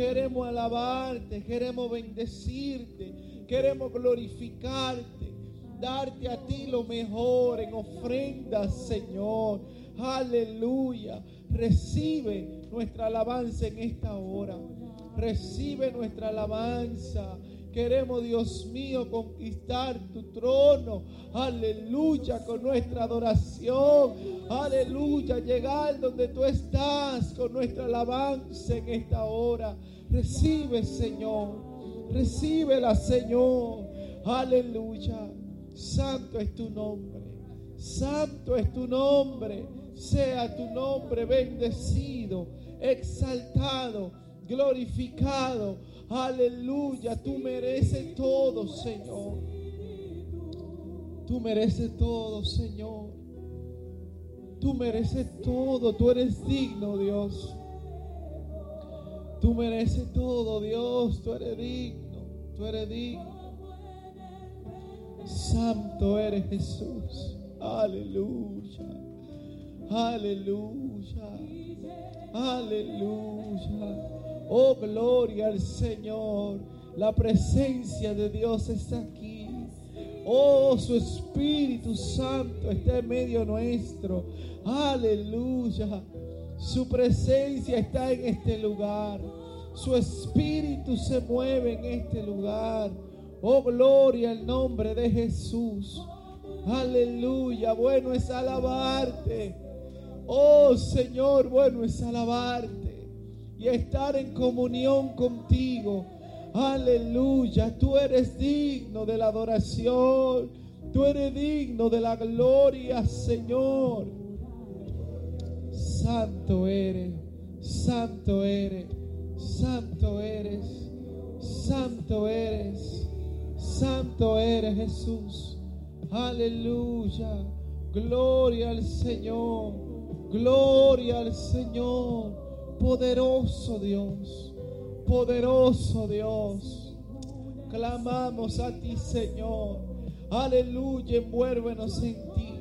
Queremos alabarte, queremos bendecirte, queremos glorificarte, darte a ti lo mejor en ofrenda, Señor. Aleluya. Recibe nuestra alabanza en esta hora. Recibe nuestra alabanza. Queremos, Dios mío, conquistar tu trono. Aleluya, con nuestra adoración. Aleluya, llegar donde tú estás con nuestra alabanza en esta hora. Recibe, Señor. Recíbela, Señor. Aleluya. Santo es tu nombre. Santo es tu nombre. Sea tu nombre bendecido, exaltado, glorificado Aleluya, tú mereces todo, Señor. Tú mereces todo, Señor. Tú mereces todo, tú eres digno, Dios. Tú mereces todo, Dios, tú eres digno, tú eres digno. Santo eres Jesús. Aleluya. Aleluya. Aleluya. Oh, gloria al Señor. La presencia de Dios está aquí. Oh, su Espíritu Santo está en medio nuestro. Aleluya. Su presencia está en este lugar. Su Espíritu se mueve en este lugar. Oh, gloria al nombre de Jesús. Aleluya. Bueno es alabarte. Oh, Señor, bueno es alabarte y estar en comunión contigo. Aleluya, tú eres digno de la adoración, tú eres digno de la gloria, Señor. Santo eres, santo eres, santo eres, santo eres, santo eres Jesús. Aleluya, gloria al Señor, gloria al Señor. Poderoso Dios, poderoso Dios. Clamamos a ti, Señor. Aleluya, envuélvenos en ti.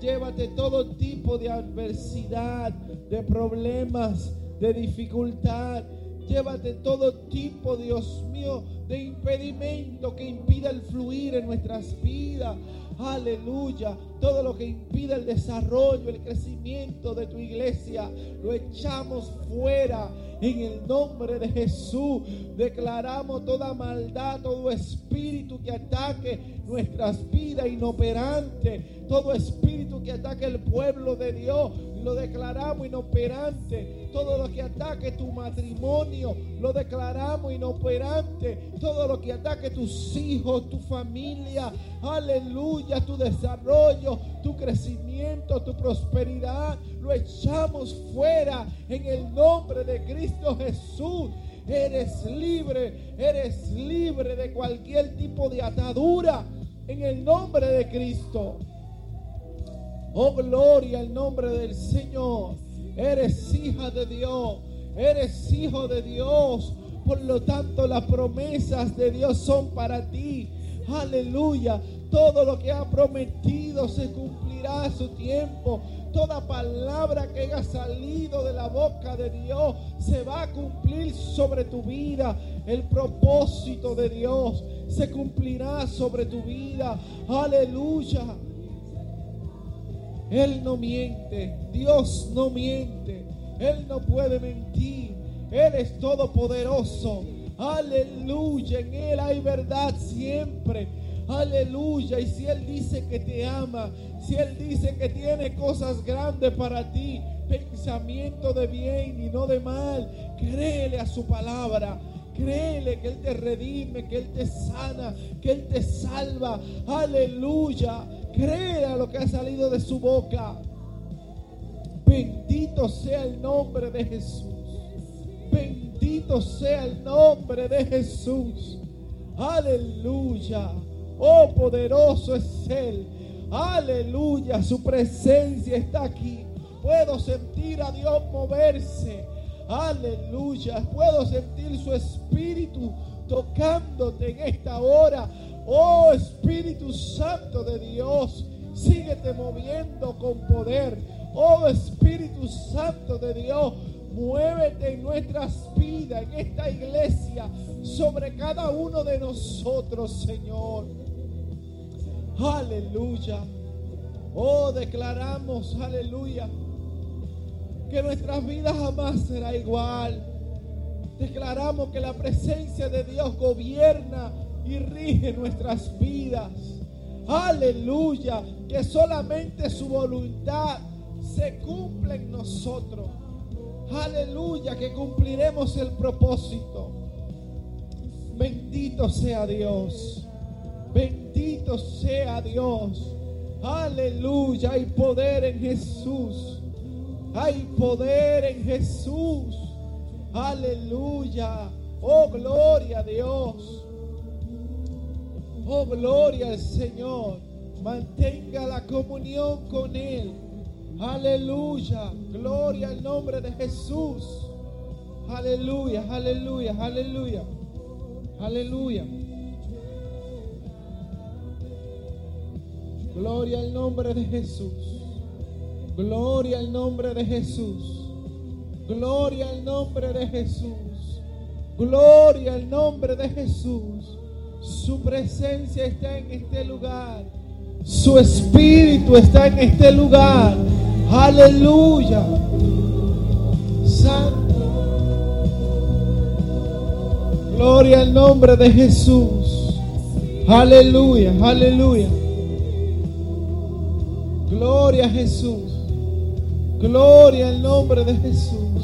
Llévate todo tipo de adversidad, de problemas, de dificultad. Llévate todo tipo, Dios mío, de impedimento que impida el fluir en nuestras vidas. Aleluya. Todo lo que impide el desarrollo, el crecimiento de tu iglesia, lo echamos fuera en el nombre de Jesús. Declaramos toda maldad, todo espíritu que ataque nuestras vidas inoperante, todo espíritu que ataque el pueblo de Dios, lo declaramos inoperante. Todo lo que ataque tu matrimonio, lo declaramos inoperante. Todo lo que ataque tus hijos, tu familia, aleluya, tu desarrollo, tu crecimiento, tu prosperidad, lo echamos fuera en el nombre de Cristo Jesús. Eres libre, eres libre de cualquier tipo de atadura en el nombre de Cristo. Oh, gloria al nombre del Señor. Eres hija de Dios, eres hijo de Dios. Por lo tanto, las promesas de Dios son para ti. Aleluya. Todo lo que ha prometido se cumplirá a su tiempo. Toda palabra que haya salido de la boca de Dios se va a cumplir sobre tu vida. El propósito de Dios se cumplirá sobre tu vida. Aleluya. Él no miente. Dios no miente. Él no puede mentir. Él es todopoderoso. Aleluya. En Él hay verdad siempre. Aleluya. Y si Él dice que te ama, si Él dice que tiene cosas grandes para ti, pensamiento de bien y no de mal, créele a su palabra. Créele que Él te redime, que Él te sana, que Él te salva. Aleluya. Créele a lo que ha salido de su boca. Bendito sea el nombre de Jesús. Bendito sea el nombre de Jesús. Aleluya. Oh, poderoso es Él. Aleluya. Su presencia está aquí. Puedo sentir a Dios moverse. Aleluya. Puedo sentir su espíritu tocándote en esta hora. Oh Espíritu Santo de Dios, síguete moviendo con poder. Oh Espíritu Santo de Dios, Muévete en nuestras vidas, en esta iglesia, sobre cada uno de nosotros, Señor. Aleluya. Oh, declaramos, aleluya, que nuestras vidas jamás será igual. Declaramos que la presencia de Dios gobierna y rige nuestras vidas. Aleluya, que solamente su voluntad se cumple en nosotros. Aleluya, que cumpliremos el propósito. Bendito sea Dios. Bendito sea Dios. Aleluya, hay poder en Jesús. Hay poder en Jesús. Aleluya. Oh, gloria a Dios. Oh, gloria al Señor. Mantenga la comunión con Él. Aleluya. Gloria al nombre de Jesús. Aleluya, aleluya, aleluya. Aleluya. Gloria al nombre de Jesús. Gloria al nombre de Jesús. Gloria al nombre de Jesús. Gloria al nombre de Jesús. Su presencia está en este lugar. Su espíritu está en este lugar. Aleluya. Santo. Gloria al nombre de Jesús. Aleluya, aleluya. Gloria a Jesús. Gloria al nombre de Jesús.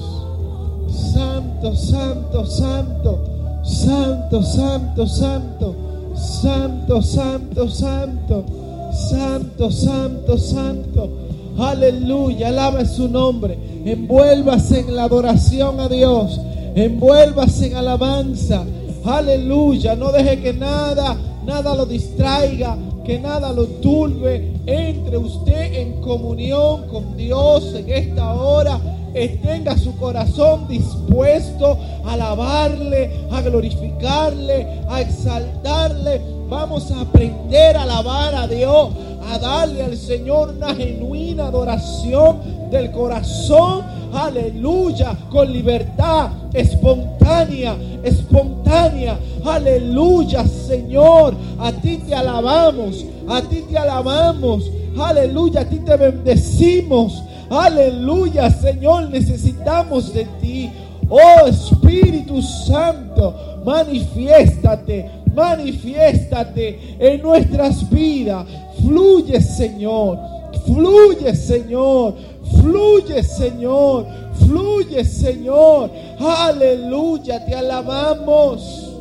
Santo, santo, santo. Santo, santo, santo. Santo, santo, santo. Santo, santo, santo. Aleluya, alabe su nombre. Envuélvase en la adoración a Dios. Envuélvase en alabanza. Aleluya, no deje que nada, nada lo distraiga, que nada lo turbe. Entre usted en comunión con Dios en esta hora. Tenga su corazón dispuesto a alabarle, a glorificarle, a exaltarle. Vamos a aprender a alabar a Dios, a darle al Señor una genuina adoración del corazón. Aleluya, con libertad espontánea, espontánea. Aleluya, Señor. A ti te alabamos, a ti te alabamos. Aleluya, a ti te bendecimos. Aleluya, Señor, necesitamos de ti. Oh Espíritu Santo, manifiéstate, manifiéstate en nuestras vidas. Fluye, Señor. Fluye, Señor. Fluye, Señor. Fluye, Señor. Aleluya, te alabamos.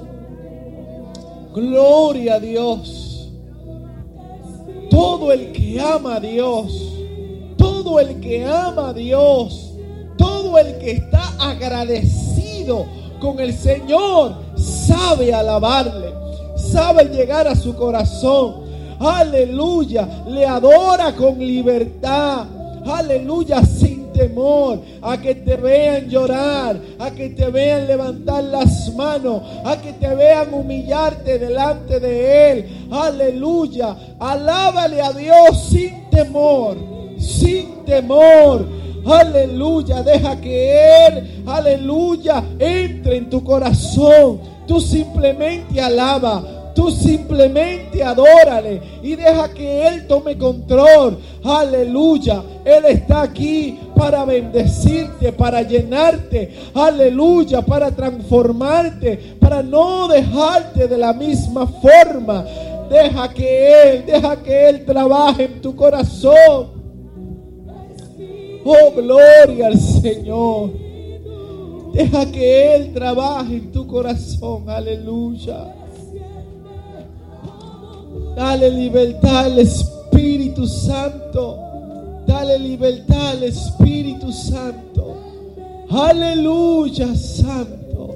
Gloria a Dios. Todo el que ama a Dios, todo el que ama a Dios, todo el que está agradecido con el Señor, sabe alabarle, sabe llegar a su corazón. Aleluya, le adora con libertad. Aleluya, sin temor, a que te vean llorar, a que te vean levantar las manos, a que te vean humillarte delante de Él. Aleluya, alábale a Dios sin temor, sin temor. Aleluya, deja que Él, aleluya, entre en tu corazón. Tú simplemente alaba, Tú simplemente adórale y deja que Él tome control. Aleluya. Él está aquí para bendecirte, para llenarte. Aleluya. Para transformarte, para no dejarte de la misma forma. Deja que Él, deja que Él trabaje en tu corazón. Oh, gloria al Señor. Deja que Él trabaje en tu corazón. Aleluya. Dale libertad al Espíritu Santo. Dale libertad al Espíritu Santo. Aleluya, Santo.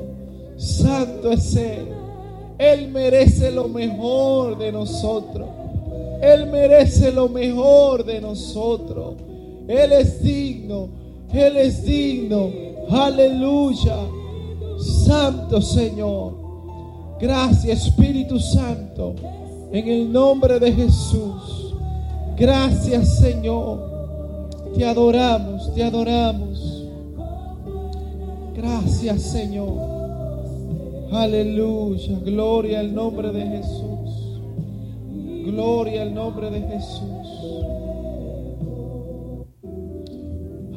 Santo es Él. Él merece lo mejor de nosotros. Él merece lo mejor de nosotros. Él es digno. Él es digno. Aleluya. Santo Señor. Gracias Espíritu Santo. En el nombre de Jesús. Gracias Señor. Te adoramos, te adoramos. Gracias, Señor. Aleluya. Gloria al nombre de Jesús. Gloria al nombre de Jesús.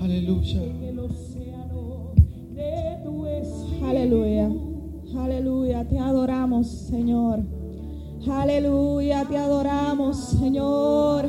Aleluya. Aleluya. Aleluya. Te adoramos, Señor. Aleluya. Te adoramos, Señor.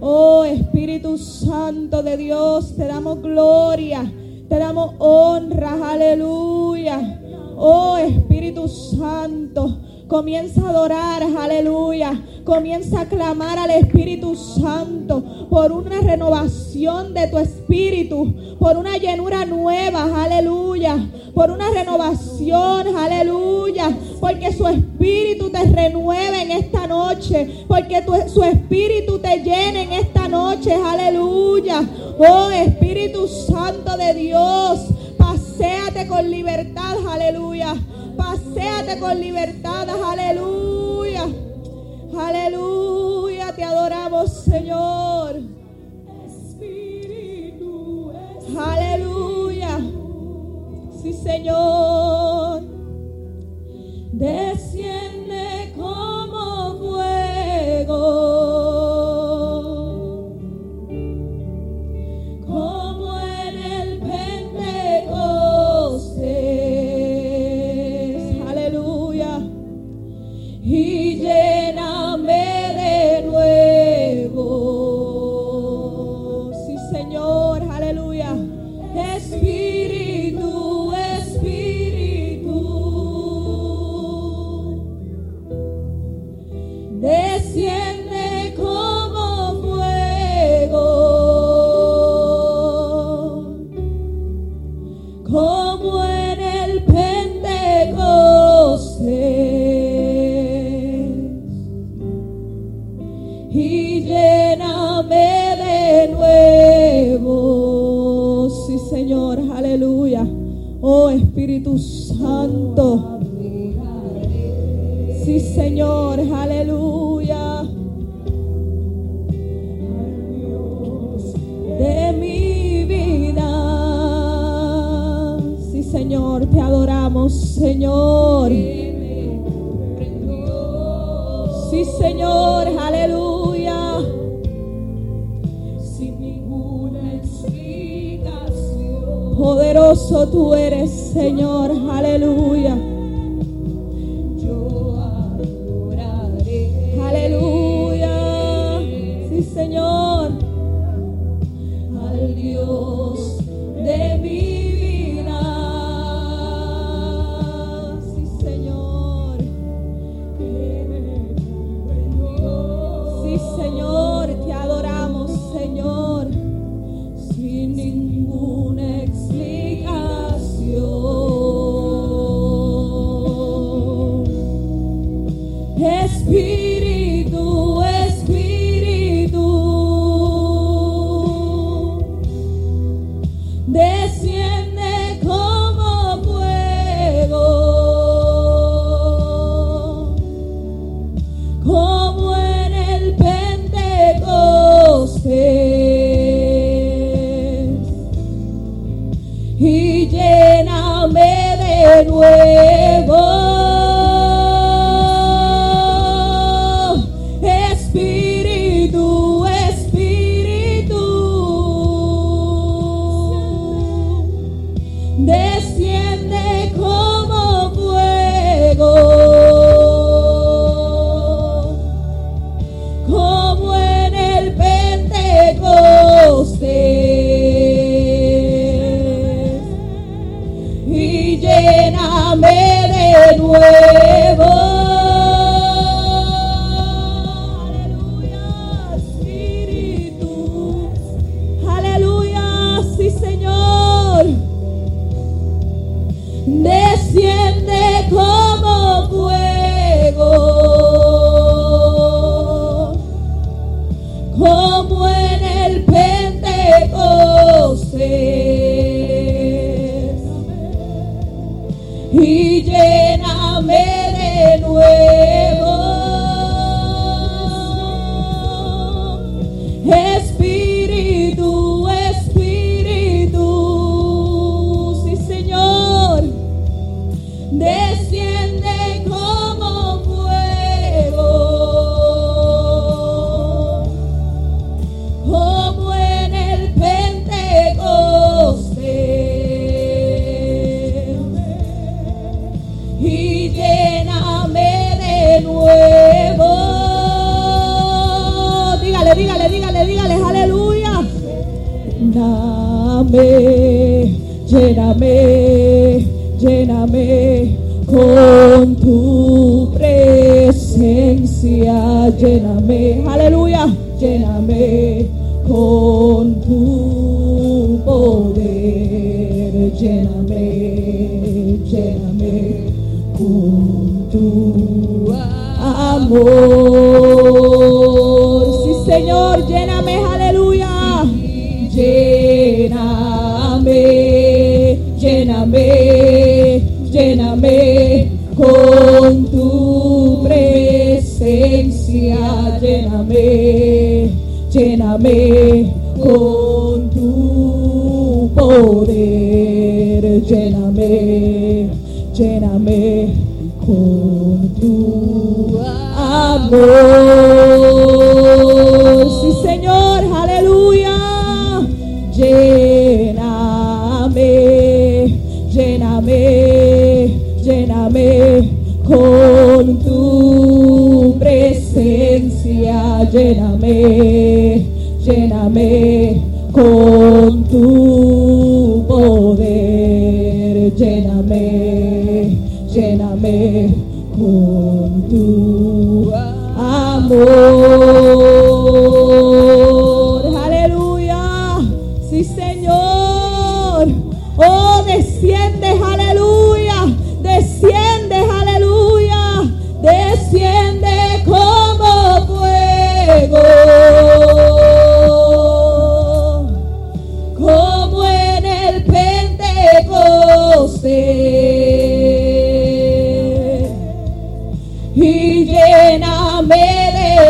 Oh Espíritu Santo de Dios, te damos gloria. Te damos honra. Aleluya. Oh Espíritu Santo. Comienza a adorar, aleluya. Comienza a clamar al Espíritu Santo por una renovación de tu espíritu, por una llenura nueva, aleluya. Por una renovación, aleluya. Porque su espíritu te renueve en esta noche. Porque tu- su espíritu te llene en esta noche, aleluya. Oh Espíritu Santo de Dios, paséate con libertad, aleluya. Paséate con libertad, aleluya. Aleluya, te adoramos, Señor. Aleluya. Sí, Señor. Desciende Señor, Dame, lléname, lléname con tu presencia, lléname, aleluya, lléname con tu poder, lléname, lléname con tu amor. Lléname con tu poder. Lléname, lléname con tu amor.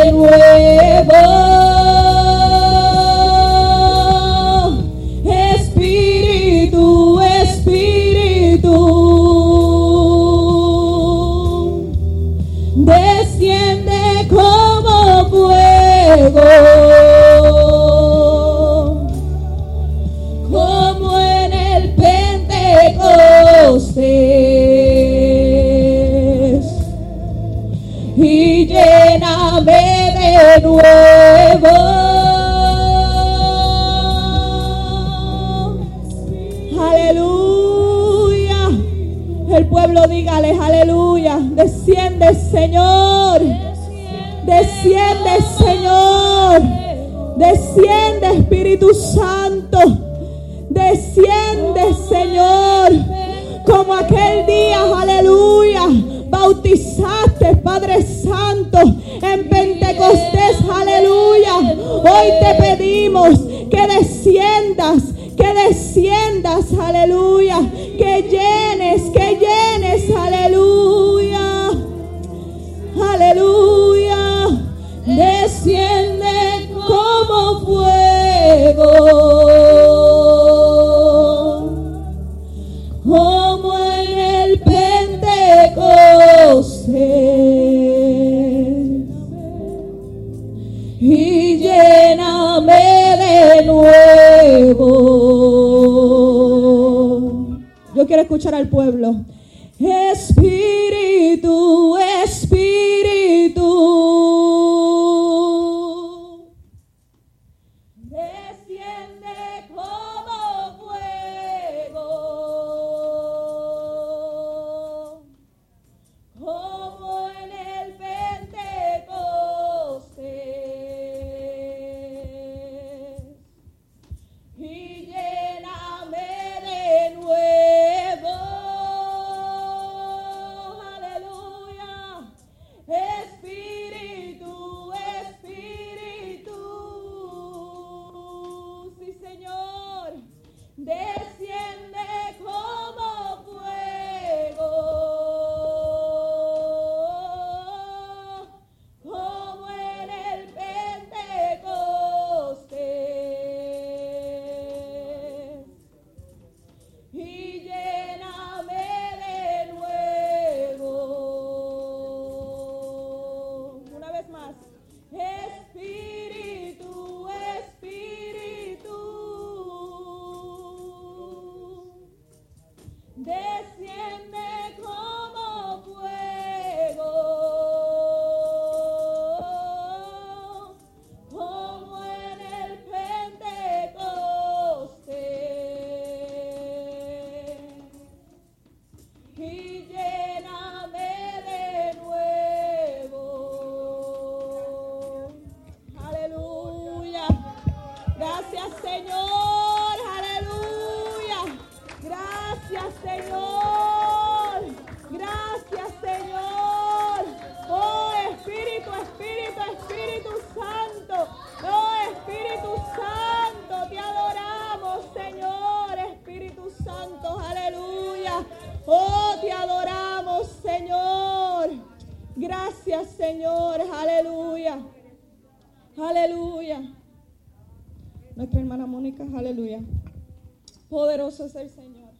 De nuevo. Señor. Desciende, Señor. Desciende, Espíritu Santo. Desciende, Señor. Como aquel día, aleluya. Bautizaste, Padre Santo, en Pentecostés, aleluya. Hoy te pedimos que desciendas, que desciendas, aleluya. Que llenes, que llenes, aleluya. Escuchar al pueblo. Espíritu. Es el Señor.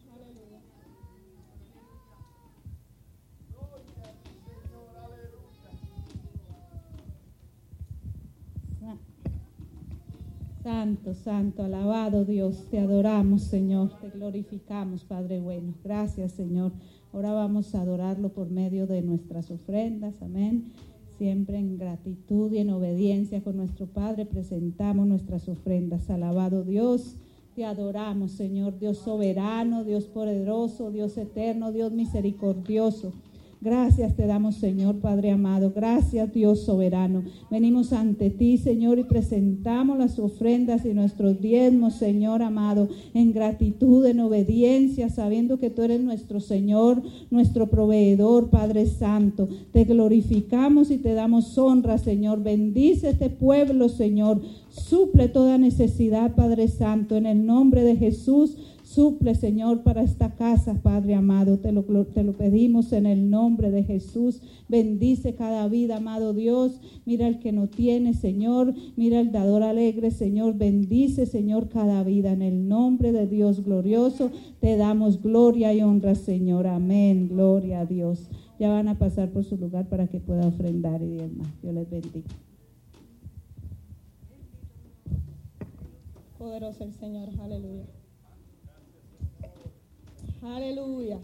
Santo, santo, alabado Dios, te adoramos Señor, te glorificamos Padre bueno. Gracias Señor. Ahora vamos a adorarlo por medio de nuestras ofrendas, amén. Siempre en gratitud y en obediencia con nuestro Padre presentamos nuestras ofrendas. Alabado Dios, te adoramos Señor, Dios soberano, Dios poderoso, Dios eterno, Dios misericordioso. Gracias te damos, Señor Padre amado. Gracias, Dios soberano. Venimos ante ti, Señor, y presentamos las ofrendas y nuestros diezmos, Señor amado, en gratitud, en obediencia, sabiendo que tú eres nuestro Señor, nuestro proveedor, Padre Santo. Te glorificamos y te damos honra, Señor. Bendice este pueblo, Señor. Suple toda necesidad, Padre Santo, en el nombre de Jesús. Suple, Señor, para esta casa, Padre amado. Te lo, te lo pedimos en el nombre de Jesús. Bendice cada vida, amado Dios. Mira el que no tiene, Señor. Mira el dador alegre, Señor. Bendice, Señor, cada vida. En el nombre de Dios glorioso, te damos gloria y honra, Señor. Amén. Gloria a Dios. Ya van a pasar por su lugar para que pueda ofrendar y demás. Dios les bendiga. Poderoso el Señor, aleluya. Aleluya.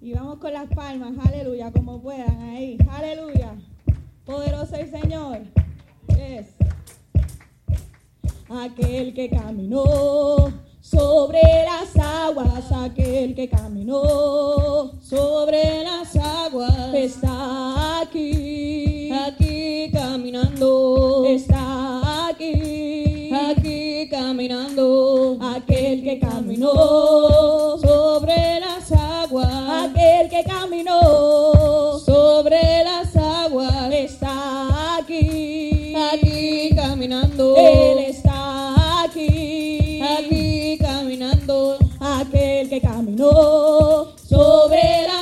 Y vamos con las palmas, aleluya, como puedan ahí. Aleluya. Poderoso el Señor. Es aquel que caminó sobre las aguas, aquel que caminó sobre las aguas. Está aquí, aquí caminando. Está aquí, aquí caminando. Aquel que caminó sobre las aguas. Aquel que caminó sobre las aguas. Está aquí, aquí caminando. Él está aquí, aquí caminando. Aquel que caminó sobre las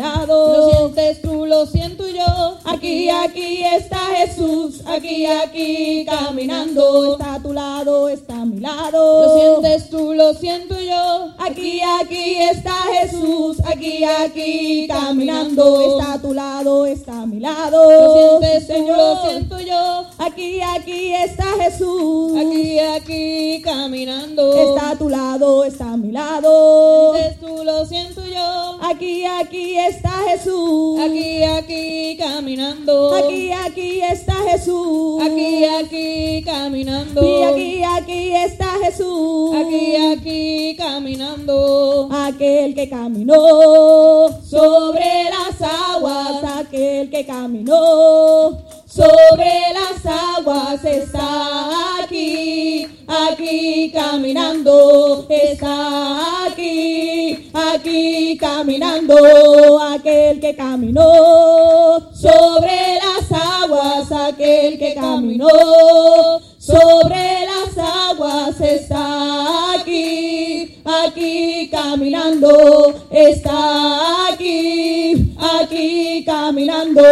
lado. Lo sientes lo siento yo. Aquí, aquí está Jesús. Aquí, aquí caminando. Está a tu lado, está a mi lado. Lo sientes tú, lo siento yo. Aquí, aquí está Jesús. Aquí, aquí caminando. Está a tu lado, está a mi lado. Lo sientes tú, lo siento yo. Aquí, aquí está Jesús. Aquí, aquí caminando. Está a tu lado, está a mi lado. Lo sientes tú, lo siento yo. Aquí, aquí está Jesús. Aquí, aquí caminando. Aquí, aquí está Jesús. Aquí, aquí caminando. Y aquí, aquí está Jesús. Aquí, aquí caminando. Aquel que caminó sobre las aguas. Aquel que caminó sobre las aguas está aquí, aquí caminando, está aquí, aquí caminando, aquel que caminó. Sobre las aguas, aquel que caminó. Sobre las aguas está aquí, aquí caminando, está aquí, aquí caminando,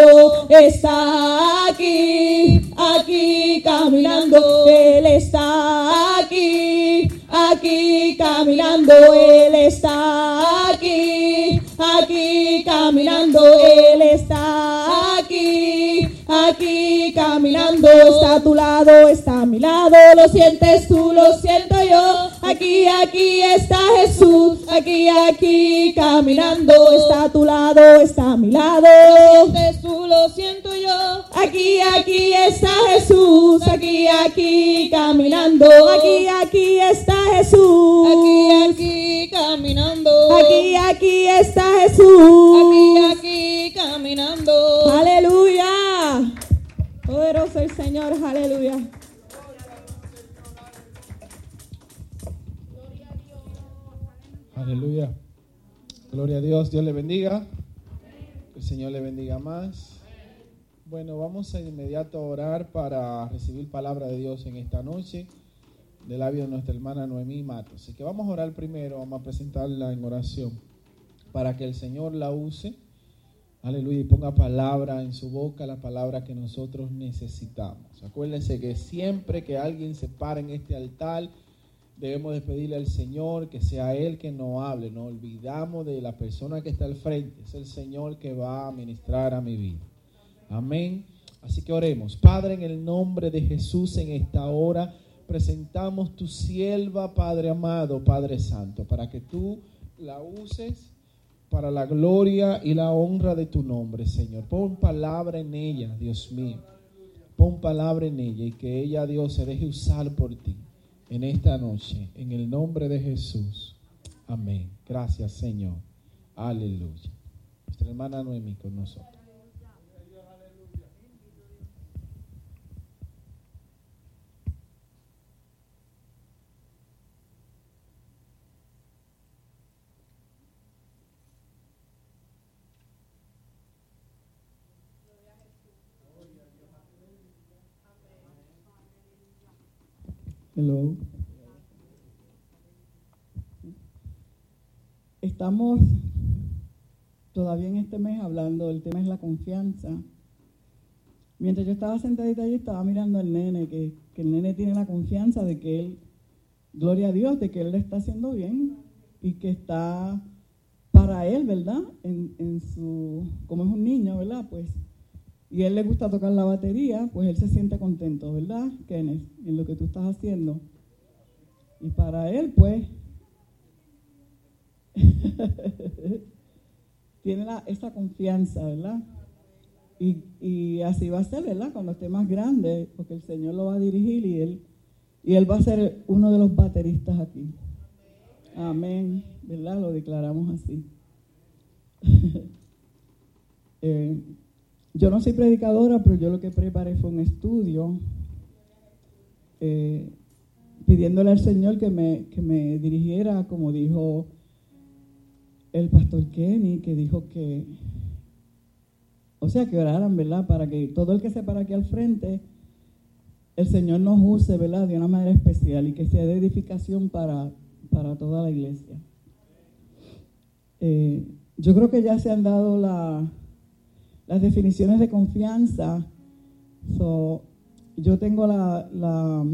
está aquí, aquí caminando, Él está aquí, aquí caminando, Él está aquí, aquí caminando, Él está aquí, aquí caminando, está a tu lado, está a mi lado, lo sientes tú, lo siento yo, aquí, aquí está Jesús, aquí, aquí caminando, está a tu lado, está a mi lado, lo sientes tú, lo siento yo, aquí, aquí está Jesús, aquí, aquí caminando, aquí, aquí está Jesús, aquí, aquí caminando, aquí, aquí está Jesús, aquí, aquí caminando, aleluya, poderoso el Señor, aleluya. Aleluya. Gloria a Dios. Dios le bendiga. Que el Señor le bendiga más. Bueno, vamos a inmediato a orar para recibir palabra de Dios en esta noche del labio de nuestra hermana Noemí Matos. Así que vamos a orar primero, vamos a presentarla en oración para que el Señor la use. Aleluya, y ponga palabra en su boca, la palabra que nosotros necesitamos. Acuérdense que siempre que alguien se para en este altar, debemos de pedirle al Señor que sea Él que nos hable. No olvidamos de la persona que está al frente. Es el Señor que va a ministrar a mi vida. Amén. Así que oremos. Padre, en el nombre de Jesús, en esta hora presentamos tu sierva, Padre amado, Padre Santo, para que tú la uses para la gloria y la honra de tu nombre, Señor. Pon palabra en ella, Dios mío. Pon palabra en ella y que ella, Dios, se deje usar por ti en esta noche, en el nombre de Jesús. Amén. Gracias, Señor. Aleluya. Nuestra hermana Noemi con nosotros. Hello. Estamos todavía en este mes hablando, del tema es la confianza. Mientras yo estaba sentadita allí, estaba mirando al nene, que, que, el nene tiene la confianza de que él, gloria a Dios, de que él le está haciendo bien y que está para él, ¿verdad? En, en su, como es un niño, ¿verdad? Pues y él le gusta tocar la batería, pues él se siente contento, ¿verdad, Kenneth? En lo que tú estás haciendo. Y para él, pues, tiene esa confianza, ¿verdad? Y, y, así va a ser, ¿verdad? Cuando esté más grande, porque el Señor lo va a dirigir y él, y él va a ser uno de los bateristas aquí. Amén, ¿verdad? Lo declaramos así. eh, yo no soy predicadora, pero yo lo que preparé fue un estudio eh, pidiéndole al Señor que me, que me dirigiera, como dijo el pastor Kenny, que dijo que, o sea, que oraran, ¿verdad? Para que todo el que se para aquí al frente, el Señor nos use, ¿verdad? De una manera especial y que sea de edificación para, para toda la iglesia. Eh, yo creo que ya se han dado la, las definiciones de confianza. yo tengo la, la,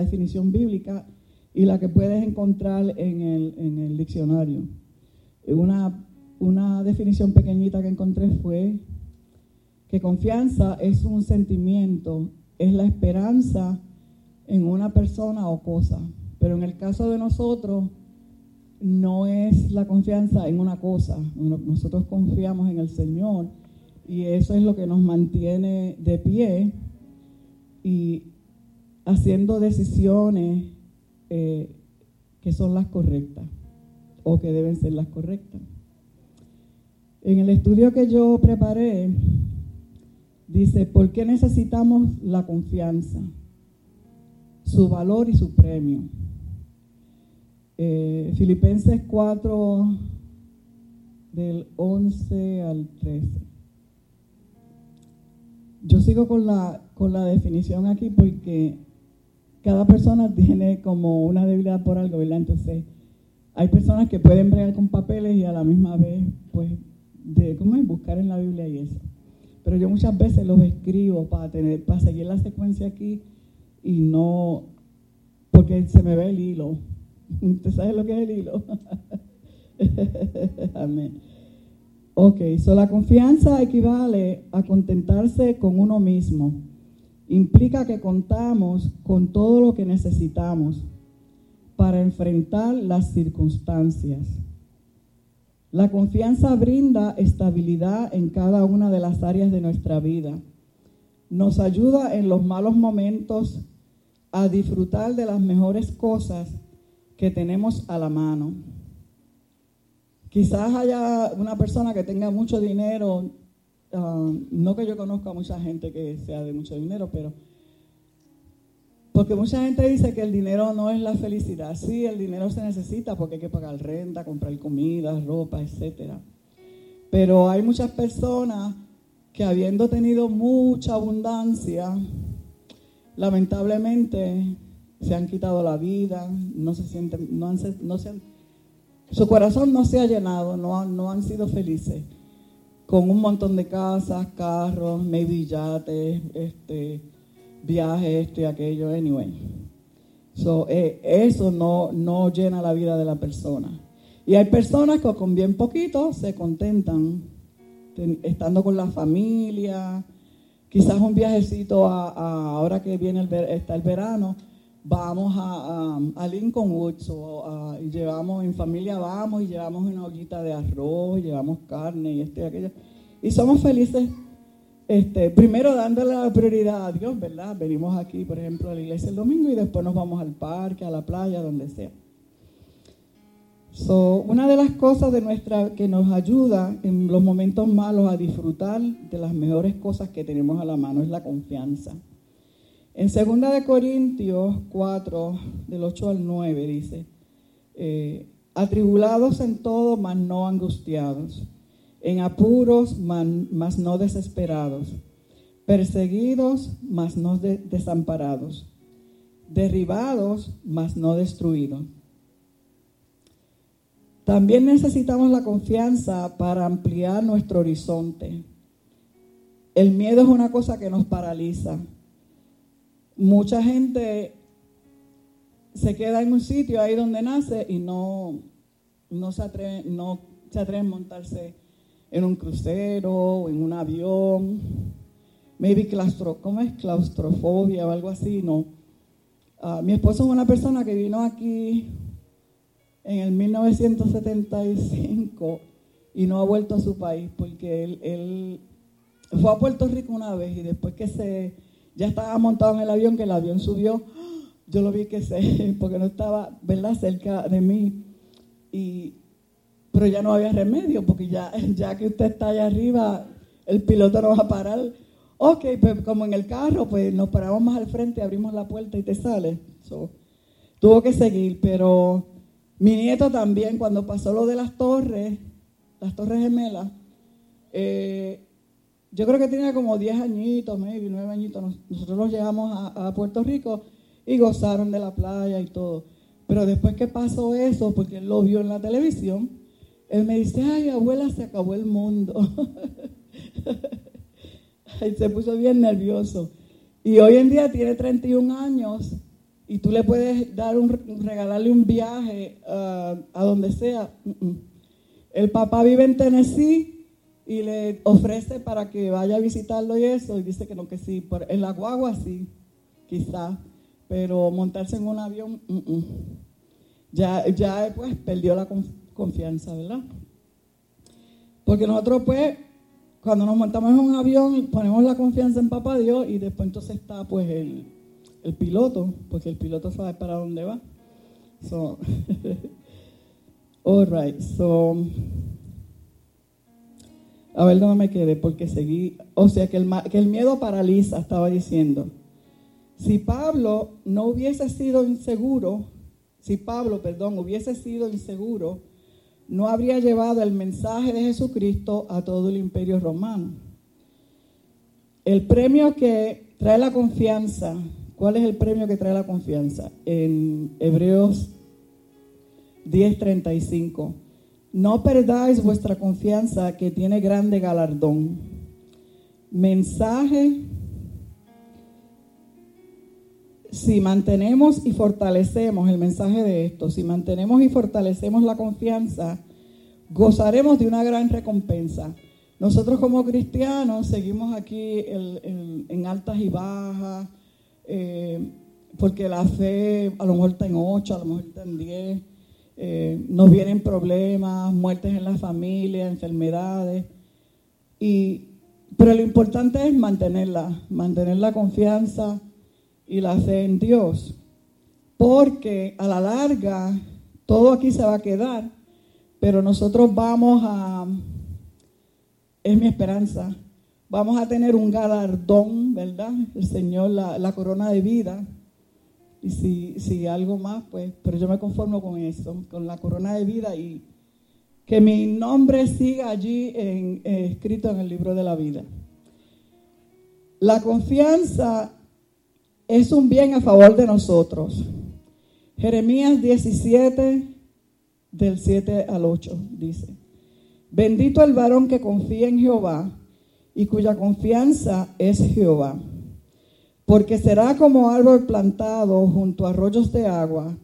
definición bíblica y la que puedes encontrar en el, en el diccionario. Una, una definición pequeñita que encontré fue que confianza es un sentimiento, es la esperanza en una persona o cosa. Pero en el caso de nosotros, no es la confianza en una cosa. Nosotros confiamos en el Señor y eso es lo que nos mantiene de pie y haciendo decisiones eh, que son las correctas o que deben ser las correctas. En el estudio que yo preparé, dice, ¿por qué necesitamos la confianza? Su valor y su premio. Eh, Filipenses 4, del 11 al 13. Yo sigo con la, con la definición aquí porque cada persona tiene como una debilidad por algo, ¿verdad? Entonces, hay personas que pueden bregar con papeles y a la misma vez, pues, de, ¿cómo es? Buscar en la Biblia y eso. Pero yo muchas veces los escribo para, tener, para seguir la secuencia aquí y no, porque se me ve el hilo. ¿Usted sabe lo que es el hilo? Amén. Ok, so la confianza equivale a contentarse con uno mismo. Implica que contamos con todo lo que necesitamos para enfrentar las circunstancias. La confianza brinda estabilidad en cada una de las áreas de nuestra vida. Nos ayuda en los malos momentos a disfrutar de las mejores cosas que tenemos a la mano. Quizás haya una persona que tenga mucho dinero, ah, no que yo conozca a mucha gente que sea de mucho dinero, pero porque mucha gente dice que el dinero no es la felicidad. Sí, el dinero se necesita porque hay que pagar renta, comprar comida, ropa, etc. Pero hay muchas personas que habiendo tenido mucha abundancia, lamentablemente se han quitado la vida, no se sienten, no han, no se su corazón no se ha llenado, no, no han sido felices, con un montón de casas, carros, maybe yates, este, viajes, esto y aquello, anyway. So, eh, eso no, no llena la vida de la persona. Y hay personas que con bien poquito se contentan estando con la familia, quizás un viajecito a, ahora que viene el, está el verano, vamos a, a, Lincoln Woods o y llevamos en familia vamos y llevamos una ollita de arroz, llevamos carne y esto y aquello. Y somos felices, este, primero dándole la prioridad a Dios, ¿verdad? Venimos aquí, por ejemplo, a la iglesia el domingo y después nos vamos al parque, a la playa, donde sea. So, una de las cosas de nuestra que nos ayuda en los momentos malos a disfrutar de las mejores cosas que tenemos a la mano es la confianza. En 2 de Corintios 4, del 8 al 9 dice, eh, atribulados en todo, mas no angustiados, en apuros, mas no desesperados, perseguidos, mas no desamparados, derribados, mas no destruidos también necesitamos la confianza para ampliar nuestro horizonte. El miedo es una cosa que nos paraliza. Mucha gente se queda en un sitio ahí donde nace y no, no, se, atreve, no se atreve a montarse en un crucero o en un avión. Maybe claustro, ¿cómo es? claustrofobia o algo así, no. Ah, mi esposo es una persona que vino aquí en el 1975 y no ha vuelto a su país porque él, fue a Puerto Rico una vez y después que se ya estaba montado en el avión, que el avión subió, yo lo vi que se, porque no estaba, ¿verdad?, cerca de mí. Y, pero ya no había remedio, porque ya, ya que usted está allá arriba, el piloto no va a parar. Ok, pues como en el carro, pues nos paramos más al frente, abrimos la puerta y te sale. tuvo que seguir, pero mi nieto también, cuando pasó lo de las torres, las torres gemelas, eh, yo creo que tenía como 10 añitos, maybe 9 añitos. Nosotros los llevamos a, Puerto Rico y gozaron de la playa y todo. Pero después que pasó eso, porque él lo vio en la televisión, él me dice, ay abuela, se acabó el mundo. y se puso bien nervioso. Y hoy en día tiene 31 años y tú le puedes dar un, regalarle un viaje uh, a donde sea. El papá vive en Tennessee y le ofrece para que vaya a visitarlo y eso, y dice que no, que sí. Por, en la guagua sí, quizá, pero montarse en un avión, ya, ya pues perdió la confianza, ¿verdad? Porque nosotros pues, cuando nos montamos en un avión, ponemos la confianza en papá Dios y después entonces está pues el el piloto, porque el piloto sabe para dónde va. So, all right, so, a ver dónde me quedé, porque seguí, o sea, que el, que el miedo paraliza, estaba diciendo. Si Pablo no hubiese sido inseguro, si Pablo, perdón, hubiese sido inseguro, no habría llevado el mensaje de Jesucristo a todo el imperio romano. El premio que trae la confianza ¿Cuál es el premio que trae la confianza? En Hebreos 10:35. No perdáis vuestra confianza que tiene grande galardón. Mensaje. Si mantenemos y fortalecemos el mensaje de esto, si mantenemos y fortalecemos la confianza, gozaremos de una gran recompensa. Nosotros como cristianos seguimos aquí en altas y bajas eh, porque la fe a lo mejor está en 8, a lo mejor está en 10, eh, nos vienen problemas, muertes en la familia, enfermedades, y, pero lo importante es mantenerla, mantener la confianza y la fe en Dios, porque a la larga todo aquí se va a quedar, pero nosotros vamos a, es mi esperanza, vamos a tener un galardón, ¿verdad? El Señor, la, corona de vida. Y si, si, algo más, pues, pero yo me conformo con eso, con la corona de vida y que mi nombre siga allí en, eh, escrito en el libro de la vida. La confianza es un bien a favor de nosotros. Jeremías 17, del 7 al 8, dice, bendito el varón que confía en Jehová y cuya confianza es Jehová, porque será como árbol plantado junto a arroyos de agua,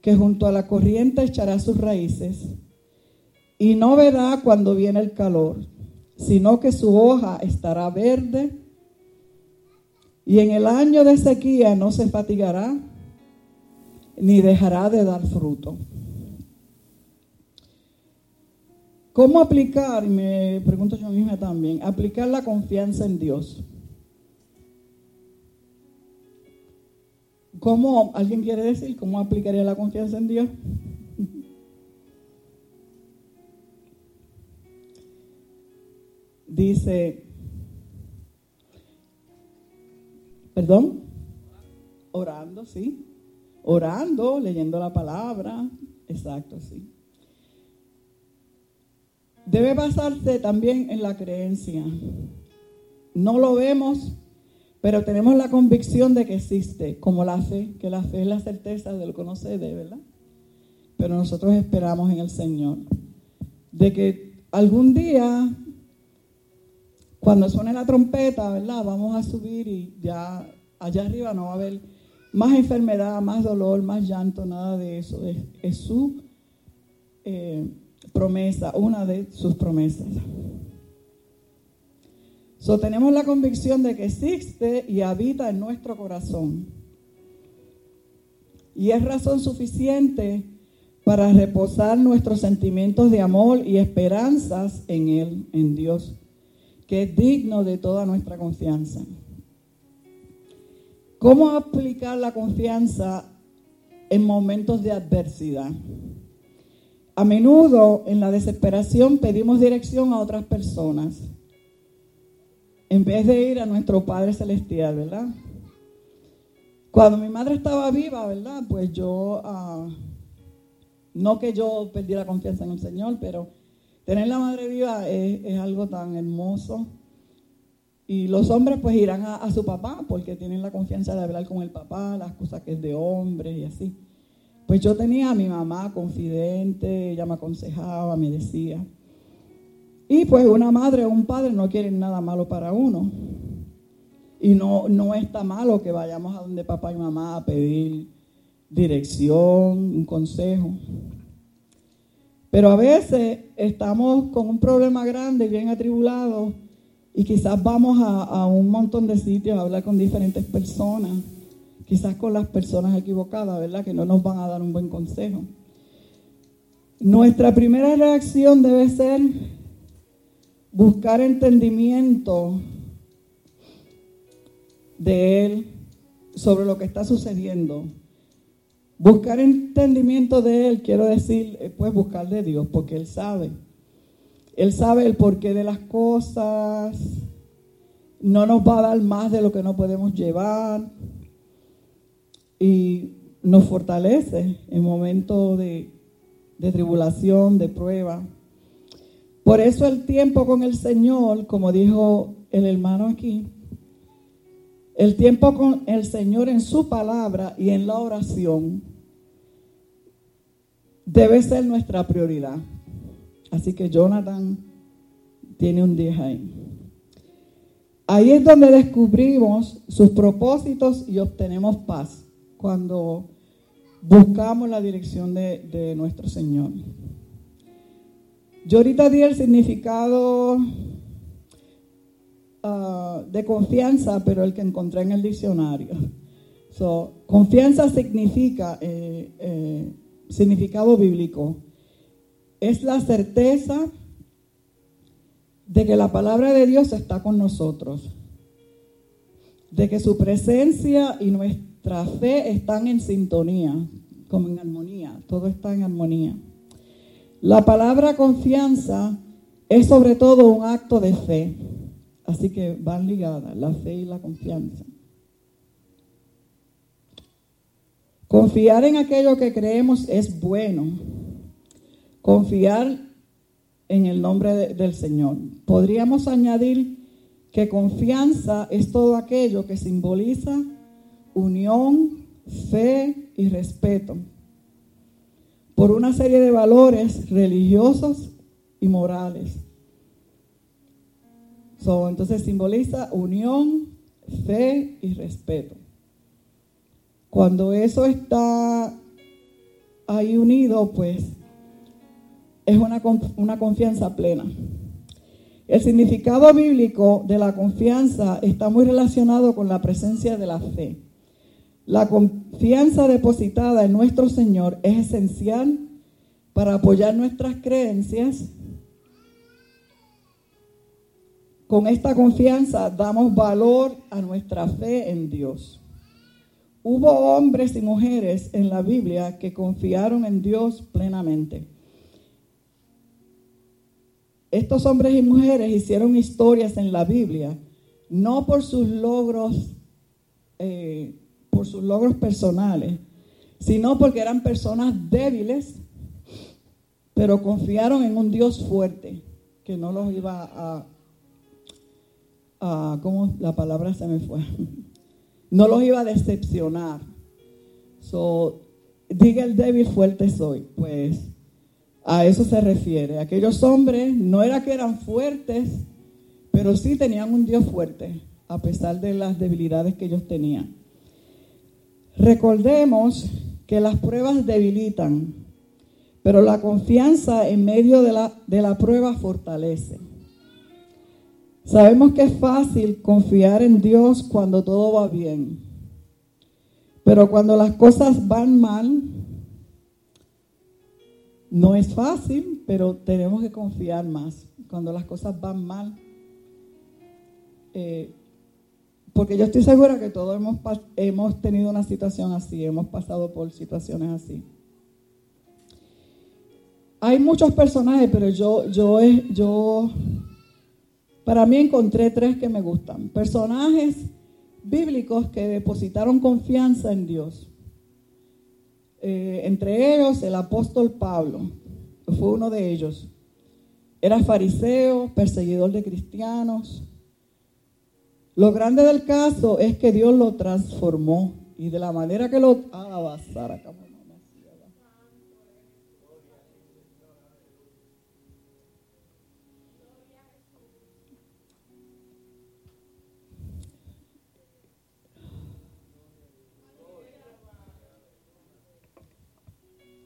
que junto a la corriente echará sus raíces, y no verá cuando viene el calor, sino que su hoja estará verde, y en el año de sequía no se fatigará, ni dejará de dar fruto. ¿Cómo aplicar, me pregunto yo misma también, aplicar la confianza en Dios? ¿Cómo, alguien quiere decir, cómo aplicaría la confianza en Dios? Dice, perdón, orando, sí, orando, leyendo la palabra, exacto, sí. Debe basarse también en la creencia. No lo vemos, pero tenemos la convicción de que existe, como la fe, que la fe es la certeza de lo que no se de, ¿verdad? Pero nosotros esperamos en el Señor. De que algún día, cuando suene la trompeta, ¿verdad? Vamos a subir y ya allá arriba no va a haber más enfermedad, más dolor, más llanto, nada de eso. Es, su eh, promesa, una de sus promesas. So, tenemos la convicción de que existe y habita en nuestro corazón. Y es razón suficiente para reposar nuestros sentimientos de amor y esperanzas en Él, en Dios, que es digno de toda nuestra confianza. ¿Cómo aplicar la confianza en momentos de adversidad? A menudo en la desesperación pedimos dirección a otras personas en vez de ir a nuestro Padre Celestial, ¿verdad? Cuando mi madre estaba viva, ¿verdad? Pues yo, ah, no que yo perdí la confianza en el Señor, pero tener la madre viva es, algo tan hermoso. Y los hombres pues irán a, a, su papá porque tienen la confianza de hablar con el papá, las cosas que es de hombres y así. Pues yo tenía a mi mamá confidente, ella me aconsejaba, me decía. Y pues una madre o un padre no quieren nada malo para uno. Y no, no está malo que vayamos a donde papá y mamá a pedir dirección, un consejo. Pero a veces estamos con un problema grande, bien atribulado, y quizás vamos a, a, un montón de sitios a hablar con diferentes personas, quizás con las personas equivocadas, ¿verdad? Que no nos van a dar un buen consejo. Nuestra primera reacción debe ser buscar entendimiento de Él sobre lo que está sucediendo. Buscar entendimiento de Él, quiero decir, eh, pues buscar de Dios, porque Él sabe. Él sabe el porqué de las cosas. No nos va a dar más de lo que no podemos llevar. Y nos fortalece en momentos de, de tribulación, de prueba. Por eso el tiempo con el Señor, como dijo el hermano aquí, el tiempo con el Señor en su palabra y en la oración debe ser nuestra prioridad. Así que Jonathan tiene un 10 ahí. Ahí es donde descubrimos sus propósitos y obtenemos paz cuando buscamos la dirección de, de nuestro Señor. Yo ahorita di el significado ah, de confianza, pero el que encontré en el diccionario. confianza significa, eh, eh, significado bíblico, es la certeza de que la palabra de Dios está con nosotros, de que su presencia y nuestra fe están en sintonía, como en armonía, todo está en armonía. La palabra confianza es sobre todo un acto de fe. Así que van ligadas la fe y la confianza. Confiar en aquello que creemos es bueno. Confiar en el nombre del Señor. Podríamos añadir que confianza es todo aquello que simboliza unión, fe y respeto por una serie de valores religiosos y morales. entonces simboliza unión, fe y respeto. Cuando eso está ahí unido, pues es una, una confianza plena. El significado bíblico de la confianza está muy relacionado con la presencia de la fe. La confianza depositada en nuestro Señor es esencial para apoyar nuestras creencias. Con esta confianza damos valor a nuestra fe en Dios. Hubo hombres y mujeres en la Biblia que confiaron en Dios plenamente. Estos hombres y mujeres hicieron historias en la Biblia, no por sus logros, eh, por sus logros personales, sino porque eran personas débiles, pero confiaron en un Dios fuerte que no los iba a, a ¿cómo la palabra se me fue? No los iba a decepcionar. So, diga el débil fuerte soy. Pues a eso se refiere. Aquellos hombres no era que eran fuertes, pero sí tenían un Dios fuerte, a pesar de las debilidades que ellos tenían. Recordemos que las pruebas debilitan, pero la confianza en medio de la, de prueba fortalece. Sabemos que es fácil confiar en Dios cuando todo va bien, pero cuando las cosas van mal, no es fácil, pero tenemos que confiar más cuando las cosas van mal. Eh, porque yo estoy segura que todos hemos, hemos tenido una situación así, hemos pasado por situaciones así. Hay muchos personajes, pero yo, yo, yo, para mí encontré tres que me gustan. Personajes bíblicos que depositaron confianza en Dios. Eh, entre ellos el apóstol Pablo, fue uno de ellos. Era fariseo, perseguidor de cristianos. Lo grande del caso es que Dios lo transformó y de la manera que lo...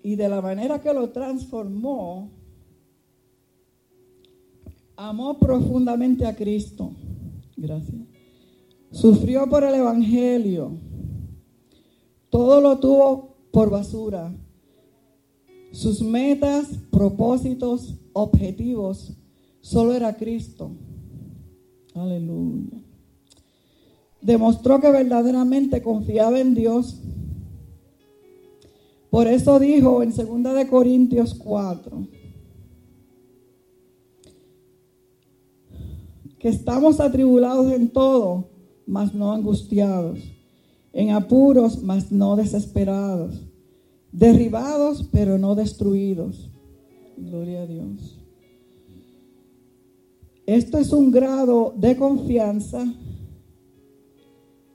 Y de la manera que lo transformó, amó profundamente a Cristo. Gracias. Sufrió por el Evangelio. Todo lo tuvo por basura. Sus metas, propósitos, objetivos, solo era Cristo. Aleluya. Demostró que verdaderamente confiaba en Dios por eso dijo en 2 de Corintios 4 que estamos atribulados en todo, mas no angustiados, en apuros, mas no desesperados, derribados, pero no destruidos. Gloria a Dios. Esto es un grado de confianza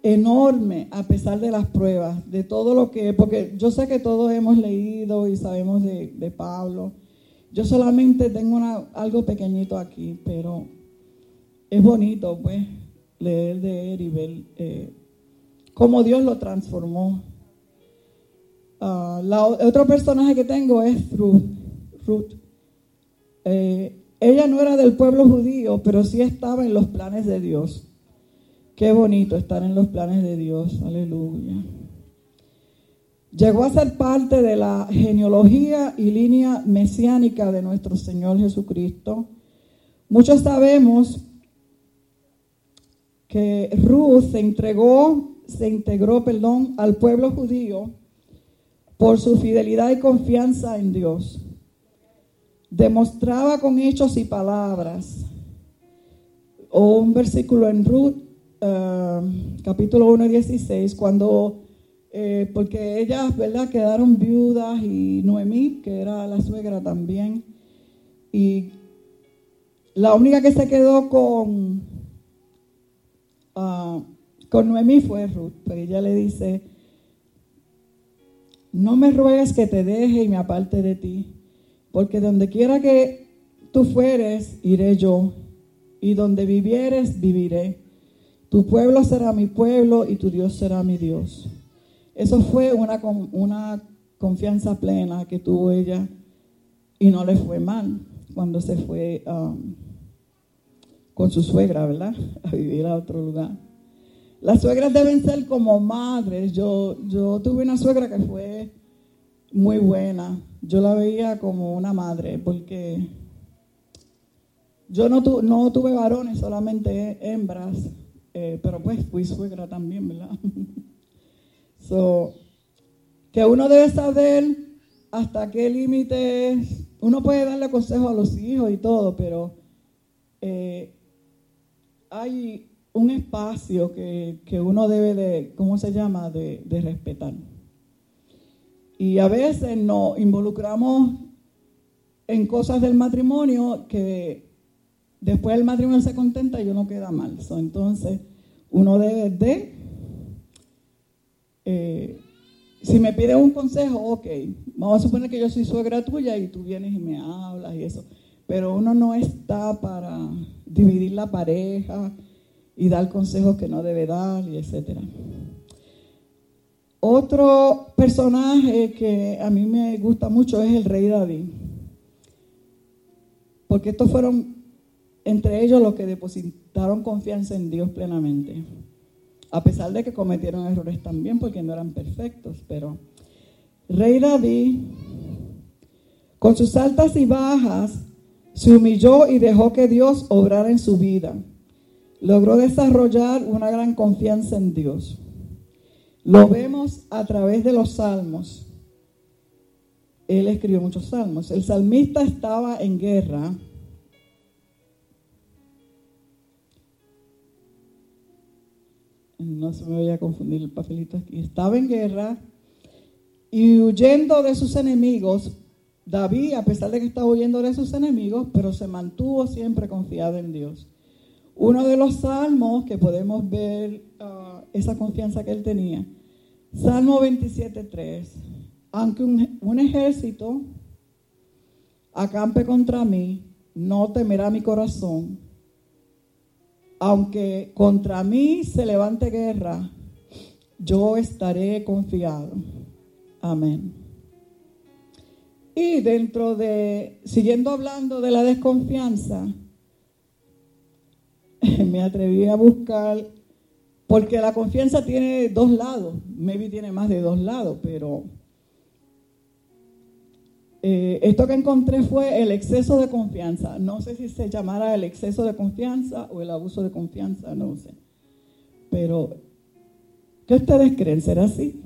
enorme a pesar de las pruebas, de todo lo que, porque yo sé que todos hemos leído y sabemos de, Pablo. Yo solamente tengo algo pequeñito aquí, pero es bonito, pues, leer de él y ver eh, cómo Dios lo transformó. Uh, otro personaje que tengo es Ruth. Ruth. Eh, ella no era del pueblo judío, pero sí estaba en los planes de Dios. Qué bonito estar en los planes de Dios. Aleluya. Llegó a ser parte de la genealogía y línea mesiánica de nuestro Señor Jesucristo. Muchos sabemos que Ruth se entregó, se integró, perdón, al pueblo judío por su fidelidad y confianza en Dios. Demostraba con hechos y palabras. O un versículo en Ruth Um, capítulo 1, 16, cuando, eh, porque ellas, ¿verdad?, quedaron viudas y Noemí, que era la suegra también, y la única que se quedó con, ah, con Noemí fue Ruth, pero ella le dice, no me ruegues que te deje y me aparte de ti, porque donde quiera que tú fueres, iré yo, y donde vivieres, viviré. Tu pueblo será mi pueblo y tu Dios será mi Dios. Eso fue una, confianza plena que tuvo ella y no le fue mal cuando se fue um, con su suegra, ¿verdad? A vivir a otro lugar. Las suegras deben ser como madres. Yo, yo tuve una suegra que fue muy buena. Yo la veía como una madre porque yo no, no tuve varones, solamente hembras, eh, pero pues fui suegra también, ¿verdad? so, que uno debe saber hasta qué límite uno puede darle consejo a los hijos y todo, pero eh, hay un espacio que, uno debe de, ¿cómo se llama?, de, de respetar. Y a veces nos involucramos en cosas del matrimonio que Después el matrimonio se contenta y uno queda mal. entonces, uno debe de, eh, si me pide un consejo, ok, vamos a suponer que yo soy suegra tuya y tú vienes y me hablas y eso, pero uno no está para dividir la pareja y dar consejos que no debe dar y etcétera. Otro personaje que a mí me gusta mucho es el rey David, porque estos fueron entre ellos los que depositaron confianza en Dios plenamente. A pesar de que cometieron errores también porque no eran perfectos, pero Rey David, con sus altas y bajas, se humilló y dejó que Dios obrara en su vida. Logró desarrollar una gran confianza en Dios. Lo vemos a través de los salmos. Él escribió muchos salmos. El salmista estaba en guerra no se me vaya a confundir el papelito aquí, estaba en guerra y huyendo de sus enemigos, David, a pesar de que estaba huyendo de sus enemigos, pero se mantuvo siempre confiado en Dios. Uno de los salmos que podemos ver ah, esa confianza que él tenía, Salmo 27.3, aunque un, un ejército acampe contra mí, no temerá mi corazón aunque contra mí se levante guerra, yo estaré confiado. Amén. Y dentro de, siguiendo hablando de la desconfianza, me atreví a buscar, porque la confianza tiene dos lados, maybe tiene más de dos lados, pero eh, esto que encontré fue el exceso de confianza. No sé si se llamará el exceso de confianza o el abuso de confianza, no sé. Pero, ¿qué ustedes creen? ¿Será así?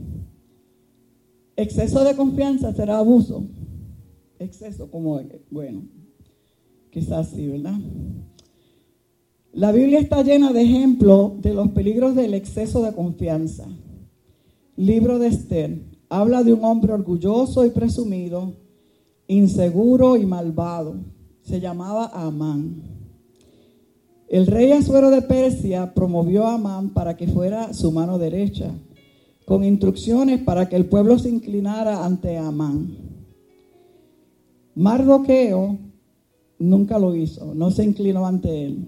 Exceso de confianza será abuso. Exceso, como, bueno, quizás sí, ¿verdad? La Biblia está llena de ejemplos de los peligros del exceso de confianza. Libro de Esther habla de un hombre orgulloso y presumido inseguro y malvado. Se llamaba Amán. El rey Asuero de Persia promovió a Amán para que fuera su mano derecha, con instrucciones para que el pueblo se inclinara ante Amán. Mardoqueo nunca lo hizo, no se inclinó ante él.